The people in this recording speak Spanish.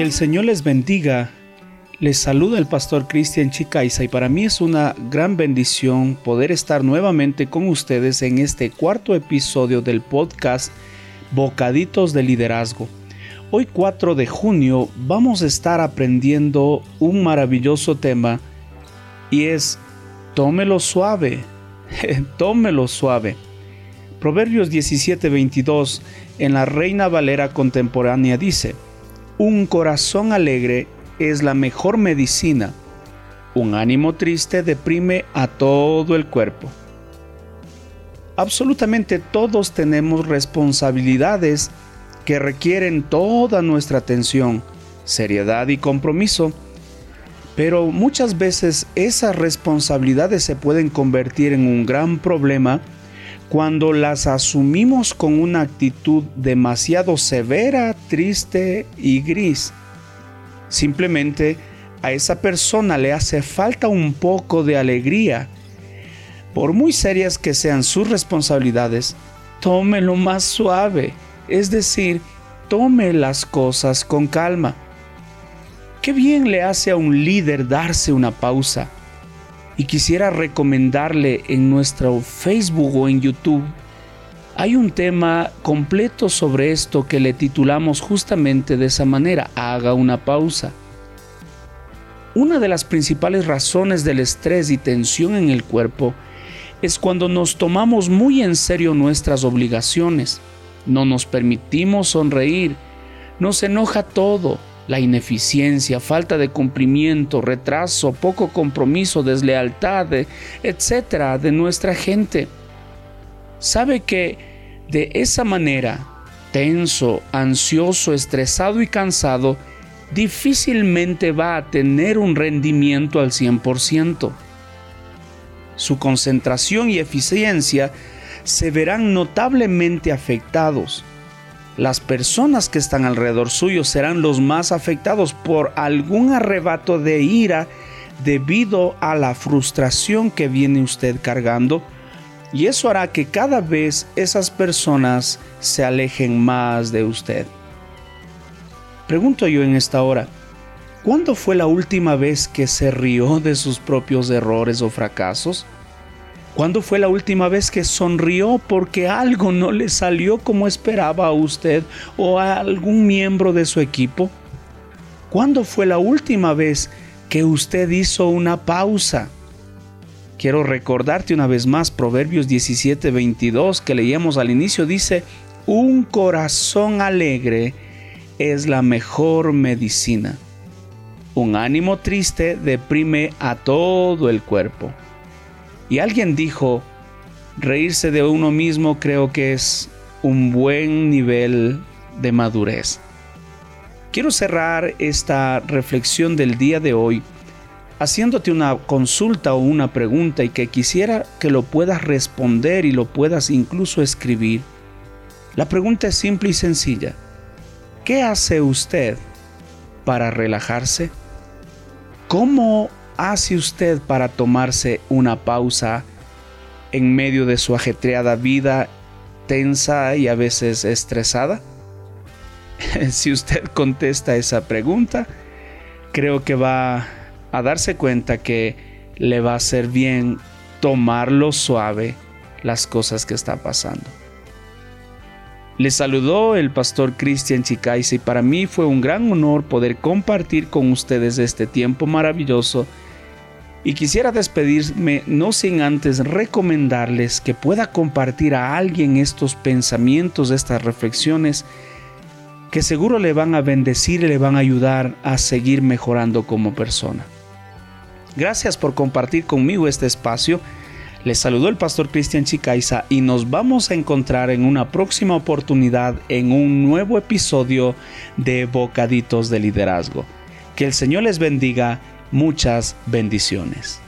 Que el Señor les bendiga. Les saluda el pastor Cristian Chicaiza y para mí es una gran bendición poder estar nuevamente con ustedes en este cuarto episodio del podcast Bocaditos de Liderazgo. Hoy 4 de junio vamos a estar aprendiendo un maravilloso tema y es tómelo suave, tómelo suave. Proverbios 17:22 en la Reina Valera contemporánea dice, un corazón alegre es la mejor medicina. Un ánimo triste deprime a todo el cuerpo. Absolutamente todos tenemos responsabilidades que requieren toda nuestra atención, seriedad y compromiso, pero muchas veces esas responsabilidades se pueden convertir en un gran problema cuando las asumimos con una actitud demasiado severa, triste y gris. Simplemente a esa persona le hace falta un poco de alegría. Por muy serias que sean sus responsabilidades, tómelo más suave, es decir, tome las cosas con calma. Qué bien le hace a un líder darse una pausa y quisiera recomendarle en nuestro Facebook o en YouTube. Hay un tema completo sobre esto que le titulamos justamente de esa manera, haga una pausa. Una de las principales razones del estrés y tensión en el cuerpo es cuando nos tomamos muy en serio nuestras obligaciones, no nos permitimos sonreír, nos enoja todo, la ineficiencia, falta de cumplimiento, retraso, poco compromiso, deslealtad, etcétera, de nuestra gente. Sabe que de esa manera, tenso, ansioso, estresado y cansado, difícilmente va a tener un rendimiento al 100%. Su concentración y eficiencia se verán notablemente afectados las personas que están alrededor suyo serán los más afectados por algún arrebato de ira debido a la frustración que viene usted cargando y eso hará que cada vez esas personas se alejen más de usted. Pregunto yo en esta hora, ¿cuándo fue la última vez que se rió de sus propios errores o fracasos? ¿Cuándo fue la última vez que sonrió porque algo no le salió como esperaba a usted o a algún miembro de su equipo? ¿Cuándo fue la última vez que usted hizo una pausa? Quiero recordarte una vez más Proverbios 17:22 que leíamos al inicio dice, un corazón alegre es la mejor medicina. Un ánimo triste deprime a todo el cuerpo. Y alguien dijo, reírse de uno mismo creo que es un buen nivel de madurez. Quiero cerrar esta reflexión del día de hoy haciéndote una consulta o una pregunta y que quisiera que lo puedas responder y lo puedas incluso escribir. La pregunta es simple y sencilla. ¿Qué hace usted para relajarse? ¿Cómo hace usted para tomarse una pausa en medio de su ajetreada vida tensa y a veces estresada? si usted contesta esa pregunta, creo que va a darse cuenta que le va a hacer bien tomarlo suave las cosas que está pasando. Le saludó el pastor Cristian Chicaiza y para mí fue un gran honor poder compartir con ustedes este tiempo maravilloso y quisiera despedirme no sin antes recomendarles que pueda compartir a alguien estos pensamientos, estas reflexiones, que seguro le van a bendecir y le van a ayudar a seguir mejorando como persona. Gracias por compartir conmigo este espacio. Les saludó el pastor Cristian Chicaiza y nos vamos a encontrar en una próxima oportunidad en un nuevo episodio de Bocaditos de Liderazgo. Que el Señor les bendiga Muchas bendiciones.